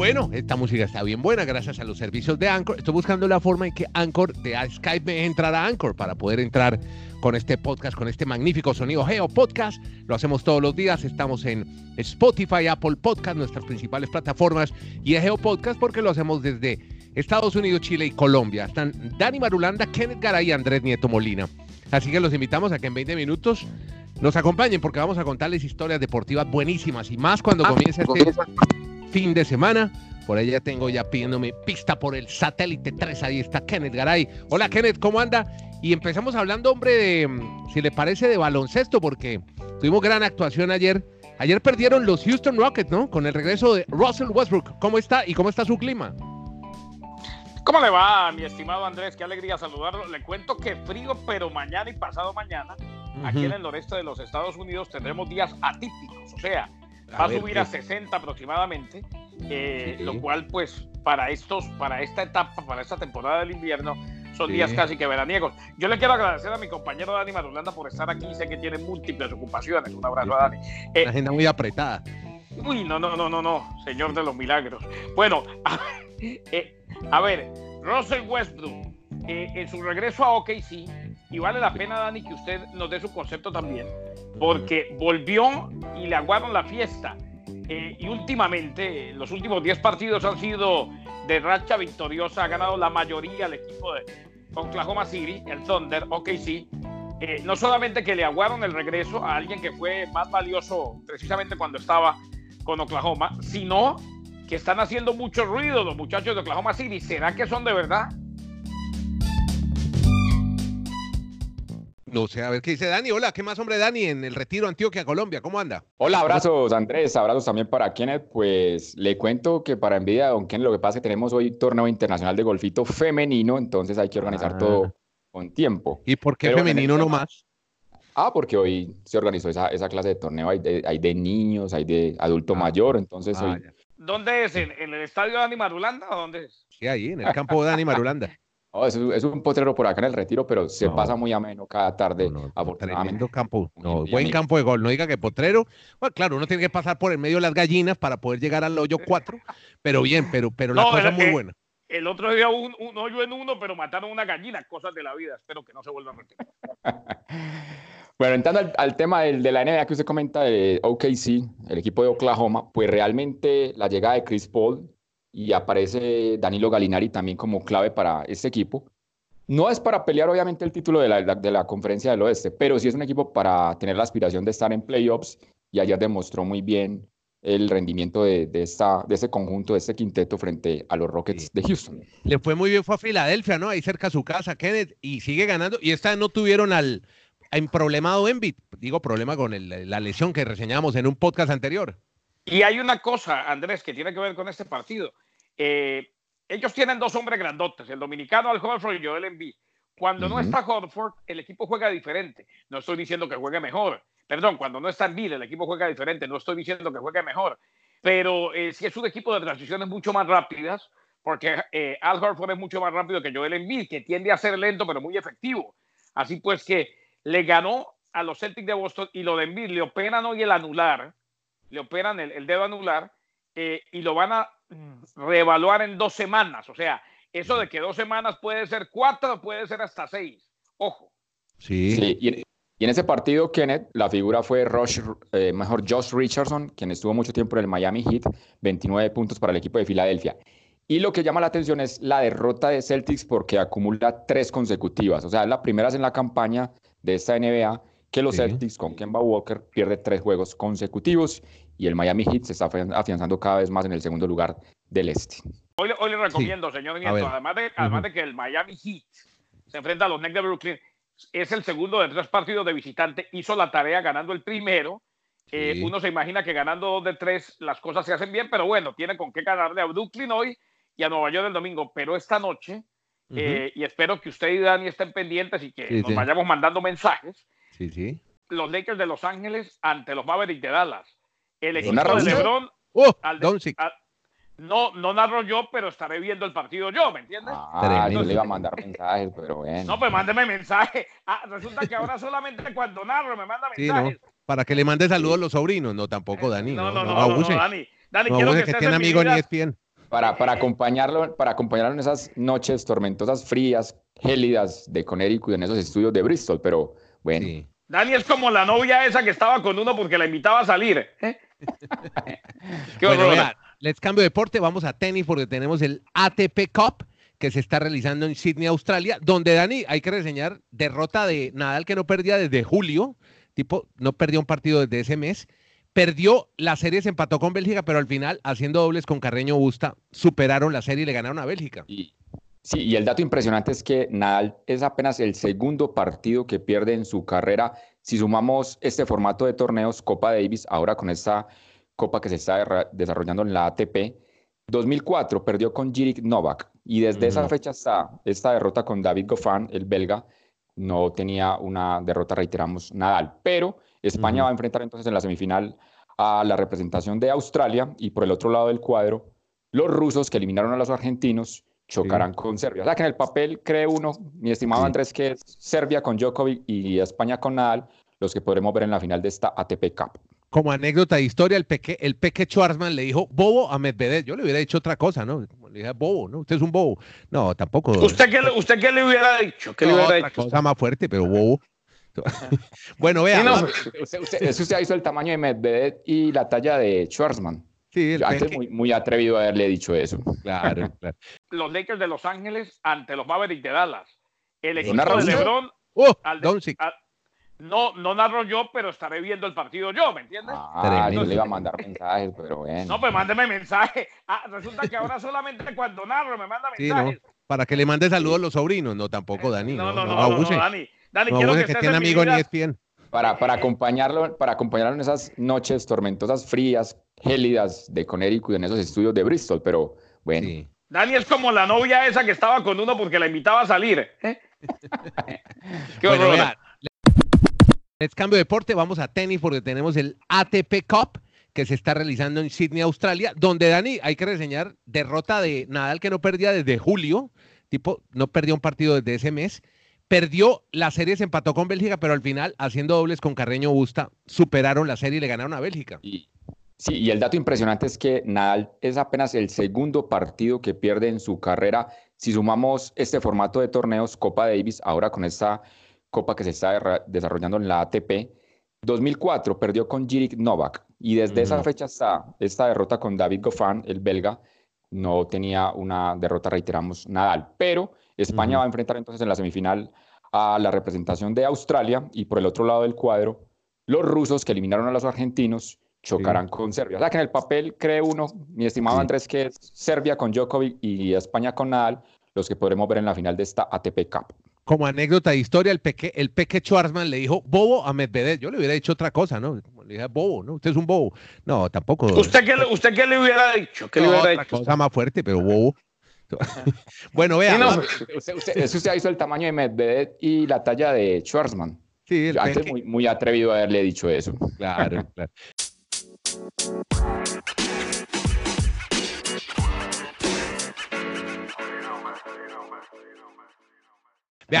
Bueno, esta música está bien buena gracias a los servicios de Anchor. Estoy buscando la forma en que Anchor de Skype me entrar a Anchor para poder entrar con este podcast, con este magnífico sonido Geo Podcast. Lo hacemos todos los días. Estamos en Spotify, Apple Podcast, nuestras principales plataformas y Geo Podcast porque lo hacemos desde Estados Unidos, Chile y Colombia. Están Dani Marulanda, Kenneth Garay y Andrés Nieto Molina. Así que los invitamos a que en 20 minutos nos acompañen porque vamos a contarles historias deportivas buenísimas y más cuando comience este fin de semana. Por ahí ya tengo ya pidiéndome pista por el satélite 3. Ahí está Kenneth Garay. Hola Kenneth, ¿cómo anda? Y empezamos hablando, hombre, de, si le parece, de baloncesto, porque tuvimos gran actuación ayer. Ayer perdieron los Houston Rockets, ¿no? Con el regreso de Russell Westbrook. ¿Cómo está y cómo está su clima? ¿Cómo le va, mi estimado Andrés? Qué alegría saludarlo. Le cuento que frío, pero mañana y pasado mañana, aquí en el noreste de los Estados Unidos tendremos días atípicos. O sea, va a, subir a 60 aproximadamente, eh, lo cual pues para estos, para esta etapa, para esta temporada del invierno, son días casi que veraniegos. Yo le quiero agradecer a mi compañero Dani Marulanda por estar aquí, sé que tiene múltiples ocupaciones, un abrazo a Dani. Eh, Una agenda muy apretada. Uy, no, no, no, no, no, señor de los milagros. Bueno, a, eh, a ver, Russell Westbrook, en su regreso a OKC, y vale la pena, Dani, que usted nos dé su concepto también, porque volvió y le aguaron la fiesta. Eh, y últimamente, los últimos 10 partidos han sido de racha victoriosa, ha ganado la mayoría el equipo de Oklahoma City, el Thunder, OKC. Eh, no solamente que le aguaron el regreso a alguien que fue más valioso precisamente cuando estaba con Oklahoma, sino que están haciendo mucho ruido los muchachos de Oklahoma City. ¿Será que son de verdad? No sé, a ver qué dice Dani. Hola, ¿qué más, hombre, Dani, en el Retiro Antioquia, Colombia? ¿Cómo anda? Hola, abrazos, Andrés. Abrazos también para Kenneth. Pues le cuento que para envidia de Don Kenneth, lo que pasa es que tenemos hoy torneo internacional de golfito femenino, entonces hay que organizar todo ah. con tiempo. ¿Y por qué femenino no más? Ah, porque hoy se organizó esa, esa clase de torneo. Hay de, hay de niños, hay de adulto ah. mayor, entonces ah, hoy. ¿Dónde es? ¿En, el estadio de Dani Marulanda o dónde es? Sí, ahí, en el campo de Dani Marulanda. Oh, es, un potrero por acá en el retiro, pero se pasa muy ameno cada tarde. No, no, campo, no, buen campo de gol. No diga que potrero. Bueno, claro, uno tiene que pasar por el medio de las gallinas para poder llegar al hoyo 4, pero bien, pero, pero la cosa es muy buena. El otro día un, un, hoyo en uno, pero mataron una gallina, cosas de la vida. Espero que no se vuelva a repetir. bueno, entrando al, tema del, de la NBA que usted comenta de OKC, el equipo de Oklahoma, pues realmente la llegada de Chris Paul y aparece Danilo Galinari también como clave para este equipo. No es para pelear obviamente el título de la, de la conferencia del oeste, pero sí es un equipo para tener la aspiración de estar en playoffs y ayer demostró muy bien el rendimiento de, de, esta, de este conjunto, de este quinteto frente a los Rockets de Houston. Le fue muy bien, fue a Filadelfia, ¿no? Ahí cerca a su casa, Kenneth, y sigue ganando. Y esta no tuvieron al problemado Embiid, digo problema con la lesión que reseñamos en un podcast anterior. Y hay una cosa, Andrés, que tiene que ver con este partido. Eh, ellos tienen dos hombres grandotes, el dominicano Al Horford y Joel Embiid. Cuando no está Horford, el equipo juega diferente. No estoy diciendo que juegue mejor. Perdón, cuando no está Embiid, el equipo juega diferente. No estoy diciendo que juegue mejor. Pero eh, si es un equipo de transiciones mucho más rápidas, porque eh, Al Horford es mucho más rápido que Joel Embiid, que tiende a ser lento pero muy efectivo. Así pues que le ganó a los Celtics de Boston y lo de Embiid le operan hoy el anular le operan el, dedo anular eh, y lo van a reevaluar en dos semanas. O sea, eso de que dos semanas puede ser cuatro, puede ser hasta seis. Ojo. Sí. y, en, ese partido, Kenneth, la figura fue Rush, eh, mejor Josh Richardson, quien estuvo mucho tiempo en el Miami Heat, 29 puntos para el equipo de Filadelfia. Y lo que llama la atención es la derrota de Celtics porque acumula tres consecutivas. O sea, la primera es en la campaña de esta NBA que los Celtics con Kemba Walker pierde tres juegos consecutivos y el Miami Heat se está afianzando cada vez más en el segundo lugar del este. Hoy, le recomiendo, señor Nieto, además, de, además de que el Miami Heat se enfrenta a los Nets de Brooklyn, es el segundo de tres partidos de visitante, hizo la tarea ganando el primero. Eh, uno se imagina que ganando dos de tres las cosas se hacen bien, pero bueno, tiene con qué ganarle a Brooklyn hoy y a Nueva York el domingo. Pero esta noche, eh, y espero que usted y Dani estén pendientes y que nos vayamos mandando mensajes, Sí, sí. Los Lakers de Los Ángeles ante los Mavericks de Dallas. El equipo de LeBron. Oh, no, no narro yo, pero estaré viendo el partido yo, ¿me entiendes? Ah, yo le iba a mandar mensajes, pero bueno. No, pues mándeme mensaje. Ah, resulta que ahora solamente cuando narro me manda mensajes. Sí, no, para que le mande saludos a los sobrinos. No, tampoco, Dani. No, no, no, no, no, Dani. Dani, quiero que, que tiene amigos ni bien. Para, para, acompañarlo, para acompañarlo en esas noches tormentosas, frías, gélidas de Connecticut, en esos estudios de Bristol, pero bueno. Dani es como la novia esa que estaba con uno porque la invitaba a salir. ¿eh? Qué bueno, les cambio de deporte, vamos a tenis porque tenemos el ATP Cup que se está realizando en Sydney, Australia, donde Dani, hay que reseñar, derrota de Nadal que no perdía desde julio, tipo, no perdió un partido desde ese mes, perdió la serie, se empató con Bélgica, pero al final, haciendo dobles con Carreño Busta, superaron la serie y le ganaron a Bélgica. Y, sí, y el dato impresionante es que Nadal es apenas el segundo partido que pierde en su carrera. Si sumamos este formato de torneos, Copa Davis, ahora con esta copa que se está desarrollando en la ATP, 2004 perdió con Jirik Novak y desde esa fecha hasta esta derrota con David Goffin, el belga, no tenía una derrota, reiteramos, Nadal. Pero España va a enfrentar entonces en la semifinal a la representación de Australia y por el otro lado del cuadro, los rusos que eliminaron a los argentinos chocarán con Serbia. O sea que en el papel cree uno, mi estimado Andrés, que es Serbia con Djokovic y España con Nadal, los que podremos ver en la final de esta ATP Cup como anécdota de historia, el peque, el peque Schwarzman le dijo bobo a Medvedev. Yo le hubiera dicho otra cosa, ¿no? Le dije bobo, ¿no? Usted es un bobo. No, tampoco. ¿Usted qué, usted qué le hubiera dicho? ¿Qué le hubiera otra dicho? cosa más fuerte, pero bobo. bueno, vea. usted, usted, usted hizo el tamaño de Medvedev y la talla de Schwarzman. Sí, el Antes muy, muy, atrevido haberle dicho eso. Claro, claro. Los Lakers de Los Ángeles ante los Mavericks de Dallas. El equipo de LeBron. Oh, al, de, no, no narro yo, pero estaré viendo el partido yo, ¿me entiendes? Ah, le iba a mandar mensajes, pero bueno. No, pues mándeme mensaje. Ah, resulta que ahora solamente cuando narro me manda mensajes. Sí, no, para que le mande saludos a los sobrinos. No, tampoco, Dani. No, no, no, no, no, Dani. Dani, quiero que, que tiene amigos ni ESPN. Para, para, acompañarlo, para acompañarlo en esas noches tormentosas, frías, gélidas de Connecticut, en esos estudios de Bristol, pero bueno. Sí. Dani es como la novia esa que estaba con uno porque la invitaba a salir. ¿eh? Qué horror. Les cambio de deporte, vamos a tenis porque tenemos el ATP Cup que se está realizando en Sydney, Australia, donde Dani, hay que reseñar, derrota de Nadal que no perdía desde julio, tipo, no perdió un partido desde ese mes, perdió la serie, se empató con Bélgica, pero al final, haciendo dobles con Carreño Busta, superaron la serie y le ganaron a Bélgica. Y, sí, y el dato impresionante es que Nadal es apenas el segundo partido que pierde en su carrera. Si sumamos este formato de torneos, Copa Davis, ahora con esta copa que se está desarrollando en la ATP. 2004 perdió con Jirik Novak y desde esa fecha hasta esta derrota con David Goffin, el belga, no tenía una derrota, reiteramos, Nadal. Pero España va a enfrentar entonces en la semifinal a la representación de Australia y por el otro lado del cuadro, los rusos que eliminaron a los argentinos chocarán con Serbia. O sea que en el papel cree uno, mi estimado Andrés, que es Serbia con Djokovic y España con Nadal, los que podremos ver en la final de esta ATP Cup como anécdota de historia, el peque, el peque Schwarzman le dijo bobo a Medvedev. Yo le hubiera dicho otra cosa, ¿no? Le dije bobo, ¿no? Usted es un bobo. No, tampoco. ¿Usted qué, usted qué le hubiera dicho? ¿Qué le hubiera otra dicho? cosa más fuerte, pero bobo. bueno, vea. usted, usted, hizo el tamaño de Medvedev y la talla de Schwarzman. Sí, el Antes muy, muy atrevido haberle dicho eso. Claro, claro.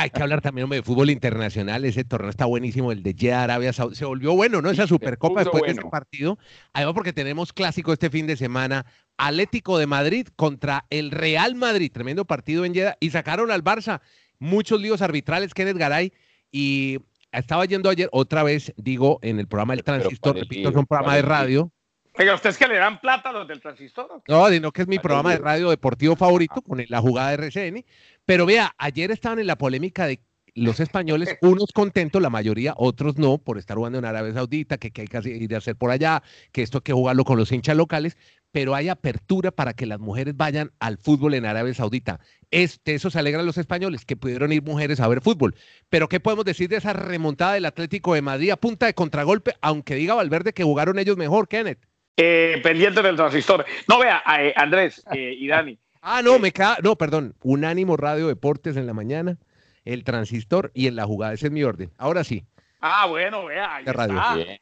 Hay que hablar también de fútbol internacional. Ese torneo está buenísimo, el de Jeddah Arabia Saudí. Se volvió bueno, ¿no? Esa Supercopa después de ese partido. Además, porque tenemos clásico este fin de semana. Atlético de Madrid contra el Real Madrid. Tremendo partido en Jeddah. Y sacaron al Barça muchos líos arbitrales, Kenneth Garay. Y estaba yendo ayer, otra vez, digo, en el programa El Transistor, repito, es un programa de radio. Oiga, ¿ustedes que le dan plata a los del transistor? No, sino que es mi programa de radio deportivo favorito con la jugada de RCN. Pero vea, ayer estaban en la polémica de los españoles, unos contentos, la mayoría, otros no, por estar jugando en Arabia Saudita, que, hay que ir a hacer por allá, que esto hay que jugarlo con los hinchas locales, pero hay apertura para que las mujeres vayan al fútbol en Arabia Saudita. Este, eso se alegra a los españoles, que pudieron ir mujeres a ver fútbol. Pero ¿qué podemos decir de esa remontada del Atlético de Madrid a punta de contragolpe, aunque diga Valverde que jugaron ellos mejor, Kenneth? Eh, pendiente del transistor. No, vea, eh, Andrés eh, y Dani. ah, no, me cae. No, perdón. Unánimo Radio Deportes en la mañana, el transistor y en la jugada. Ese es mi orden. Ahora sí. Ah, bueno, vea, ahí está.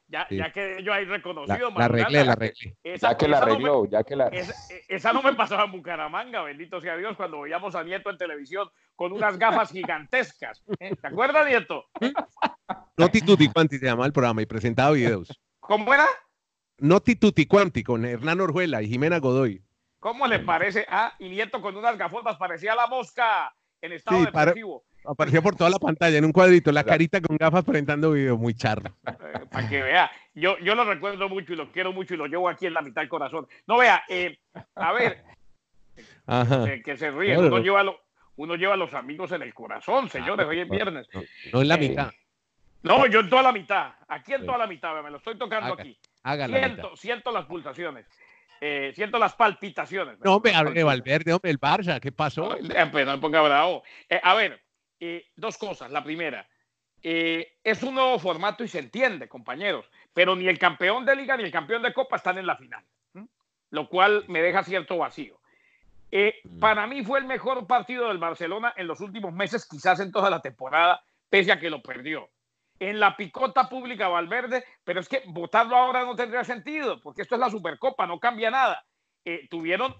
ya, ya, que yo ahí reconocido. La, arreglé, la arreglé. ya que la arregló, ya que la... Esa, no me pasaba en Bucaramanga, bendito sea Dios, cuando veíamos a Nieto en televisión con unas gafas gigantescas. ¿Te acuerdas, Nieto? Noti Tutti Quanti se llama el programa y presentaba videos. ¿Cómo era? Noti Tutti Quanti con Hernán Orjuela y Jimena Godoy. ¿Cómo le parece? Ah, y Nieto con unas gafotas parecía la mosca en estado Sí, depresivo. Apareció por toda la pantalla en un cuadrito, la carita con gafas presentando video, muy charro. Eh, para que vea. Yo, yo lo recuerdo mucho y lo quiero mucho y lo llevo aquí en la mitad del corazón. No vea, eh, a ver, Ajá. eh, que se ríe. No, no, Uno, no. lleva lo- uno lleva a los amigos en el corazón, señores, hoy es viernes. No, no en la Eh, mitad, No, yo en toda la mitad. Aquí en toda la mitad, me lo estoy tocando Haga- aquí. la. Siento, siento las pulsaciones. eh, siento las palpitaciones. No, hombre, hable de. Valverde, hombre, el Barça, ¿qué pasó? Pues, no me ponga bravo. Eh, a ver, eh, dos cosas. La primera, eh, es un nuevo formato y se entiende, compañeros, pero ni el campeón de liga ni el campeón de copa están en la final, ¿m? lo cual me deja cierto vacío. Eh, Mm. para mí fue el mejor partido del Barcelona en los últimos meses, quizás en toda la temporada, pese a que lo perdió. En la picota pública Valverde, pero es que votarlo ahora no tendría sentido, porque esto es la Supercopa, no cambia nada. Eh, tuvieron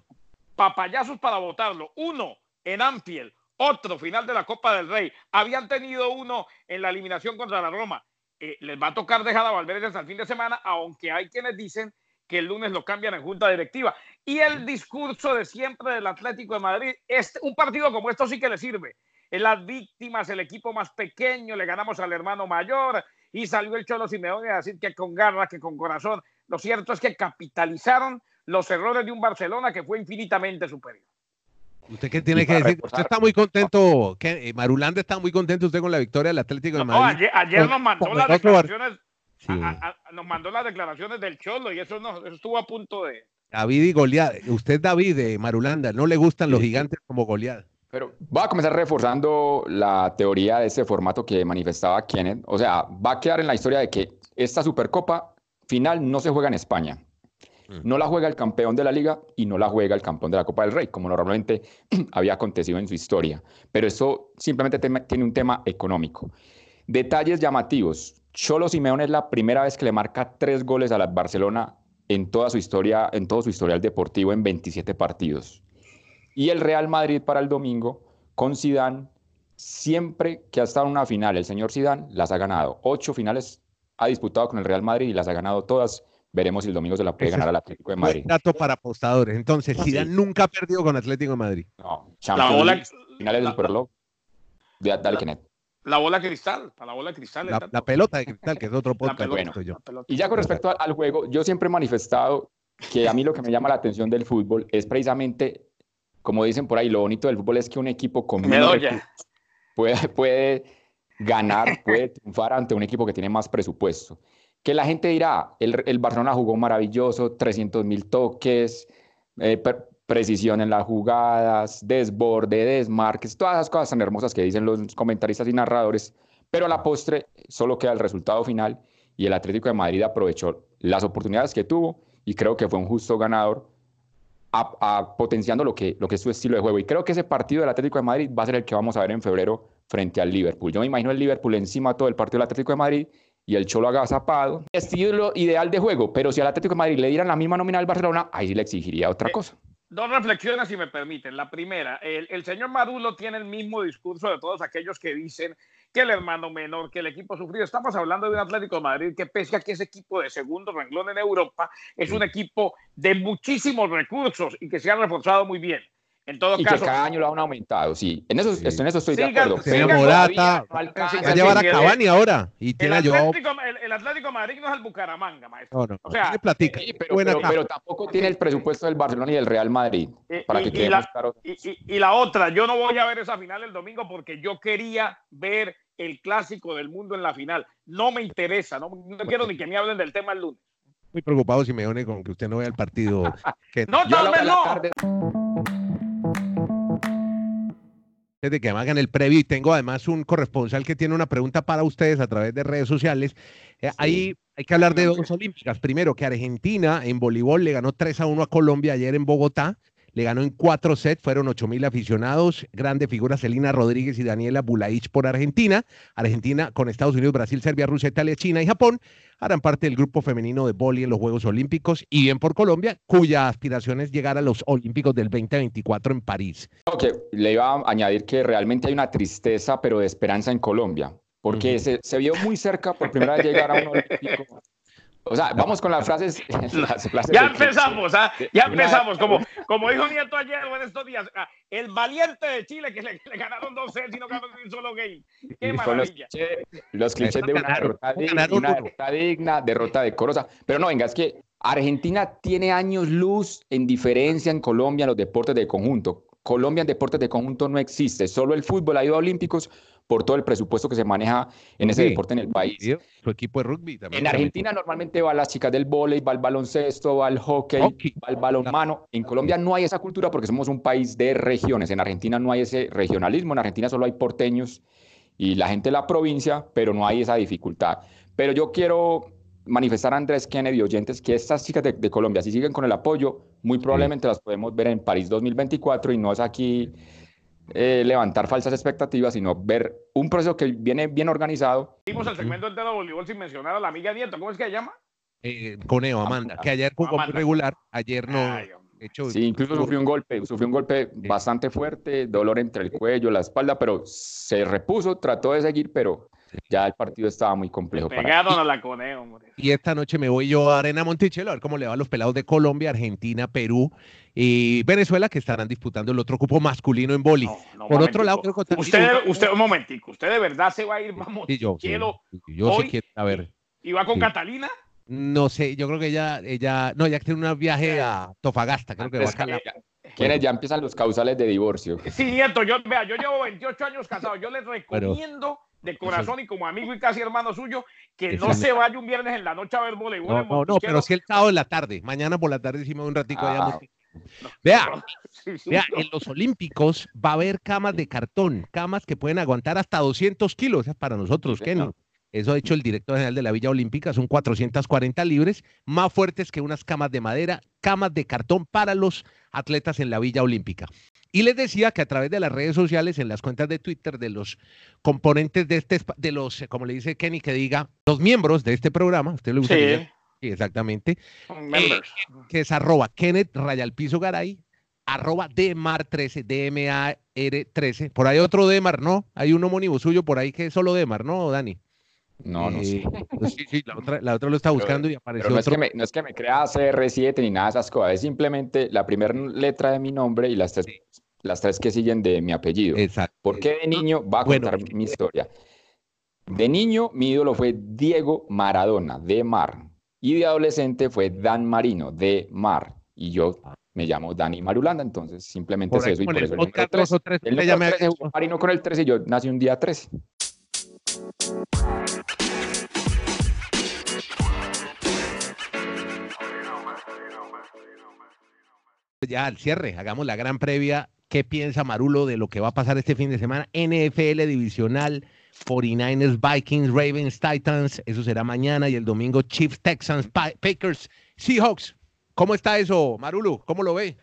papayazos para votarlo. Uno en Anfield, otro final de la Copa del Rey. Habían tenido uno en la eliminación contra la Roma. Eh, les va a tocar dejar a Valverde hasta el fin de semana, aunque hay quienes dicen que el lunes lo cambian en junta directiva. Y el discurso de siempre del Atlético de Madrid, este, un partido como esto sí que le sirve. En las víctimas, el equipo más pequeño, le ganamos al hermano mayor y salió el Cholo Simeone a decir que con garra, que con corazón. Lo cierto es que capitalizaron los errores de un Barcelona que fue infinitamente superior. ¿Usted qué tiene que decir? Usted está muy contento, ¿qué? Eh, Marulanda está muy contento usted con la victoria del Atlético de No, Madrid. ayer, ayer Con- nos mandó las declaraciones, Sí. a- a- a- nos mandó las declaraciones del Cholo y eso, no, eso estuvo a punto de. David y Goliat. Usted, David, de Marulanda, no le gustan los gigantes como Goliat. Pero va a comenzar reforzando la teoría de ese formato que manifestaba Kenneth. O sea, va a quedar en la historia de que esta Supercopa final no se juega en España. Mm. No la juega el campeón de la liga y no la juega el campeón de la Copa del Rey, como normalmente había acontecido en su historia. Pero eso simplemente tiene un tema económico. Detalles llamativos. Cholo Simeone es la primera vez que le marca tres goles a la Barcelona en toda su historia, en todo su historial deportivo en 27 partidos. Y el Real Madrid para el domingo con Zidane, siempre que ha estado en una final, el señor Zidane las ha ganado. Ocho finales ha disputado con el Real Madrid y las ha ganado todas. Veremos si el domingo se la puede Ese ganar al Atlético de Madrid. dato para apostadores. Entonces, Sí. Zidane nunca ha perdido con Atlético de Madrid. No, La Champions bola, League, finales la- del Dale, la- Kenneth. la bola cristal, para la bola cristal. La, la pelota de cristal, que es otro podcast. pelota, que estoy yo. la. Y ya con respecto al, al juego, yo siempre he manifestado que a mí lo que me llama la atención del fútbol es precisamente, como dicen por ahí, lo bonito del fútbol es que un equipo con Me menos puede, puede ganar, puede triunfar ante un equipo que tiene más presupuesto. Que la gente dirá, el, el Barcelona jugó maravilloso, 300 mil toques, eh, precisión en las jugadas, desborde, desmarques, todas esas cosas tan hermosas que dicen los comentaristas y narradores, pero a la postre solo queda el resultado final y el Atlético de Madrid aprovechó las oportunidades que tuvo y creo que fue un justo ganador a- a- potenciando lo que, lo que es su estilo de juego. Y creo que ese partido del Atlético de Madrid va a ser el que vamos a ver en febrero frente al Liverpool. Yo me imagino el Liverpool encima todo el partido del Atlético de Madrid y el Cholo agazapado. Estilo ideal de juego, pero si al Atlético de Madrid le dieran la misma nómina al Barcelona, ahí sí le exigiría otra Eh, cosa. Dos reflexiones, si me permiten. La primera, el, el señor Maduro tiene el mismo discurso de todos aquellos que dicen que el hermano menor, que el equipo sufrido. Estamos hablando de un Atlético de Madrid que pese a que es equipo de segundo renglón en Europa, es un equipo de muchísimos recursos y que se ha reforzado muy bien. En todo Y que caso, cada año lo han aumentado, sí. En eso, Sí. en eso estoy de acuerdo. Tiene Morata, todavía no va a llevar a. Cavani ahora. Y el tiene a Joao. Atlético, el, el Atlético Madrid no es el Bucaramanga, maestro. No, no, O sea, tiene platica. Sí, pero, tampoco tiene el presupuesto del Barcelona y del Real Madrid. Para y- que y quedemos la-. Y, y- y la otra, yo no voy a ver esa final el domingo porque yo quería ver el clásico del mundo en la final. No me interesa, no, no quiero ni que me hablen del tema el lunes. Muy preocupado Simeone con que usted no vea el partido. que No, tal vez no. tarde- de que me hagan el previo y tengo además un corresponsal que tiene una pregunta para ustedes a través de redes sociales. Eh, Ahí hay que hablar de dos olímpicas. Primero, que Argentina en voleibol le ganó 3 a 1 a Colombia ayer en Bogotá. Le ganó en cuatro sets, fueron 8 mil aficionados, grandes figuras Celina Rodríguez y Daniela Bulaich por Argentina. Argentina con Estados Unidos, Brasil, Serbia, Rusia, Italia, China y Japón harán parte del grupo femenino de voleibol en los Juegos Olímpicos y bien por Colombia, cuya aspiración es llegar a los Olímpicos del 2024 en París. Que le iba a añadir que realmente hay una tristeza, pero de esperanza en Colombia, porque se vio muy cerca por primera vez llegar a un olímpico. O sea, vamos con las frases. las frases Ya empezamos, ¿ah? ya empezamos. Como, como dijo Nieto ayer o en estos días, ah, el valiente de Chile que le, ganaron dos sets y no ganaron un solo game. Qué maravilla. Los clichés, de una, derrota, digna, una derrota digna, derrota decorosa. Pero no, venga, es que Argentina tiene años luz en diferencia en Colombia en los deportes de conjunto. Colombia en deportes de conjunto no existe, solo el fútbol ha ido a Olímpicos por todo el presupuesto que se maneja en ese deporte en el país. Su equipo de rugby también. En Argentina normalmente va las chicas del vóley, va el baloncesto, va el hockey, va el balonmano. En Colombia no hay esa cultura porque somos un país de regiones. En Argentina no hay ese regionalismo, en Argentina solo hay porteños y la gente de la provincia, pero no hay esa dificultad. Pero yo quiero manifestar a Andrés Kennedy, oyentes, que estas chicas de, Colombia, si siguen con el apoyo, muy probablemente las podemos ver en París 2024 y no es aquí eh, levantar falsas expectativas, sino ver un proceso que viene bien organizado. Vimos el segmento de voleibol sin mencionar a la amiga Nieto, ¿cómo es que se llama? Eh, Coneo, Amanda, que ayer jugó muy regular, ayer no. hecho, sí, incluso sufrió un golpe, sufrió un golpe bastante fuerte, dolor entre el cuello, la espalda, pero se repuso, trató de seguir, pero ya el partido estaba muy complejo. Pegaron para... a la Coneo, hombre. Y esta noche me voy yo a Arena Monticello a ver cómo le va a los pelados de Colombia, Argentina, Perú y Venezuela que estarán disputando el otro cupo masculino en boli. Por otro lado, creo que usted, usted, un momentico, usted de verdad se va a ir a Monticello. yo, sí quiero a ver. ¿Y va con Catalina? No sé, yo creo que ella, ella, no, ya tiene un viaje a Tofagasta, creo que va a ¿Quiénes ya empiezan los causales de divorcio? Sí, nieto, yo, vea, yo llevo 28 años casado, yo les recomiendo de corazón y como amigo y casi hermano suyo, que no se vaya un viernes en la noche a ver voleibol. No, no, no, pero sí el sábado en la tarde. Mañana por la tarde hicimos un ratico allá. Ah. vea, vea, en los Olímpicos va a haber camas de cartón, camas que pueden aguantar hasta 200 kilos. Es para nosotros, Kenny. Eso ha hecho el director general de la Villa Olímpica, son 440 libres, más fuertes que unas camas de madera, camas de cartón para los atletas en la Villa Olímpica. Y les decía que a través de las redes sociales, en las cuentas de Twitter de los componentes de este, de los, como le dice Kenny, que diga, los miembros de este programa, usted le gusta sí. sí, exactamente, eh, que es arroba Kenneth Rayalpizo Garay, arroba Demar13, D-M-A-R 13. Por ahí otro Demar, ¿no? Hay un homónimo suyo por ahí que es solo Demar, ¿no, Dani? No, no sé. Eh, pues sí, sí, la otra, la otra lo está buscando y apareció. no, es que me, no es que me crea CR7 ni nada de esas cosas, es simplemente la primera letra de mi nombre y las tres, las tres que siguen de mi apellido. Exacto. Porque de niño va a contar mi historia. De niño, mi ídolo fue Diego Maradona, de Mar. Y de adolescente fue Dan Marino, de Mar. Y yo me llamo Dani Marulanda, entonces simplemente es eso. Y por eso el, número 13, el número 13, Marino con el 13, yo nací un día 13. Ya al cierre, hagamos la gran previa. ¿Qué piensa Marulo de lo que va a pasar este fin de semana? NFL divisional, 49ers, Vikings, Ravens, Titans, eso será mañana y el domingo Chiefs, Texans, Packers, Seahawks. ¿Cómo está eso, Marulo? ¿Cómo lo ve?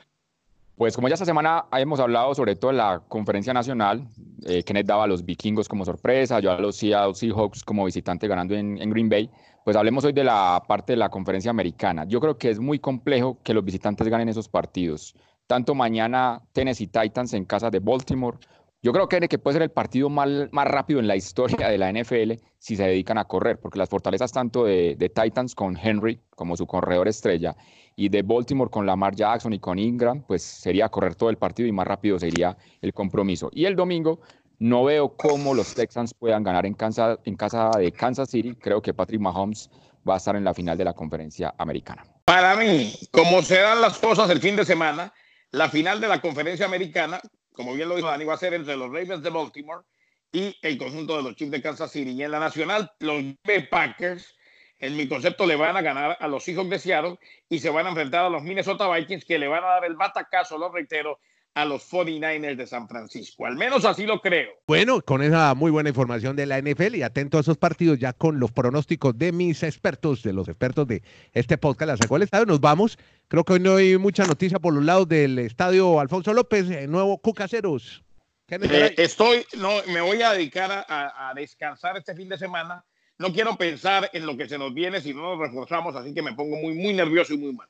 Pues como ya esta semana hemos hablado sobre todo en la conferencia nacional, eh, Kenneth daba a los vikingos como sorpresa, yo a los Seahawks como visitante ganando en, Green Bay, pues hablemos hoy de la parte de la conferencia americana. Yo creo que es muy complejo que los visitantes ganen esos partidos. Tanto mañana Tennessee Titans en casa de Baltimore. Yo creo que, que puede ser el partido más, rápido en la historia de la NFL si se dedican a correr, porque las fortalezas tanto de, Titans con Henry como su corredor estrella y de Baltimore con Lamar Jackson y con Ingram, pues sería correr todo el partido y más rápido sería el compromiso. Y el domingo no veo cómo los Texans puedan ganar en casa de Kansas City. Creo que Patrick Mahomes va a estar en la final de la conferencia americana. Para mí, como se dan las cosas el fin de semana, la final de la conferencia americana, como bien lo dijo Dani, va a ser entre los Ravens de Baltimore y el conjunto de los Chiefs de Kansas City. Y en la nacional, los Packers en mi concepto, le van a ganar a los hijos de Seattle y se van a enfrentar a los Minnesota Vikings que le van a dar el batacazo, lo reitero, a los 49ers de San Francisco. Al menos así lo creo. Bueno, con esa muy buena información de la NFL y atento a esos partidos ya con los pronósticos de mis expertos, de los expertos de este podcast, la sacó el estadio. Nos vamos. Creo que hoy no hay mucha noticia por los lados del estadio Alfonso López, eh, nuevo Cucaseros. Eh, estoy, no, me voy a dedicar a descansar este fin de semana no quiero pensar en lo que se nos viene si no nos reforzamos, así que me pongo muy, muy nervioso y muy mal.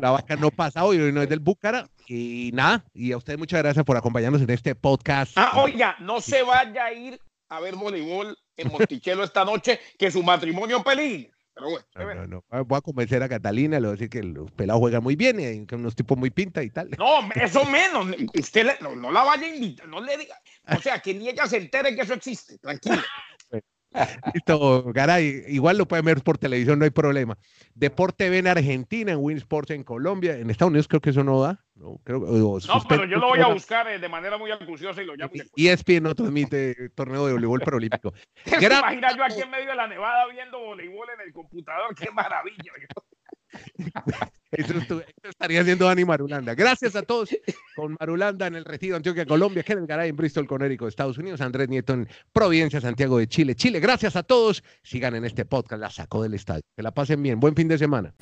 La vaca no pasa hoy, hoy no es del Búcara. Y nada, y a usted muchas gracias por acompañarnos en este podcast. Ah, oiga, no se vaya a ir a ver voleibol en Monticello esta noche, que su matrimonio peligre. Pero bueno, no, no, Voy a convencer a Catalina, le voy a decir que los pelados juegan muy bien y que unos tipos muy pinta y tal. No, eso menos. Usted no, la vaya a invitar, no le diga. O sea, que ni ella se entere que eso existe. Tranquilo. Listo, Garay. Igual lo pueden ver por televisión, no hay problema. Deporte TV en Argentina, en Winsports en Colombia. En Estados Unidos creo que eso no da. No, creo, no pero yo lo voy a buscar eh, de manera muy acuciosa y lo llamo. Y ESPN no transmite torneo de voleibol paralímpico. ¿Te imaginas yo aquí en medio de la nevada viendo voleibol en el computador? ¡Qué maravilla! Eso, estaría haciendo Dani Marulanda. Gracias a todos con Marulanda en el Retiro Antioquia, Colombia, Kenneth Garay en Bristol, Conérico, Estados Unidos, Andrés Nieto en Providencia, Santiago de Chile, Chile. Gracias a todos. Sigan en este podcast, la sacó del estadio. Que la pasen bien. Buen fin de semana.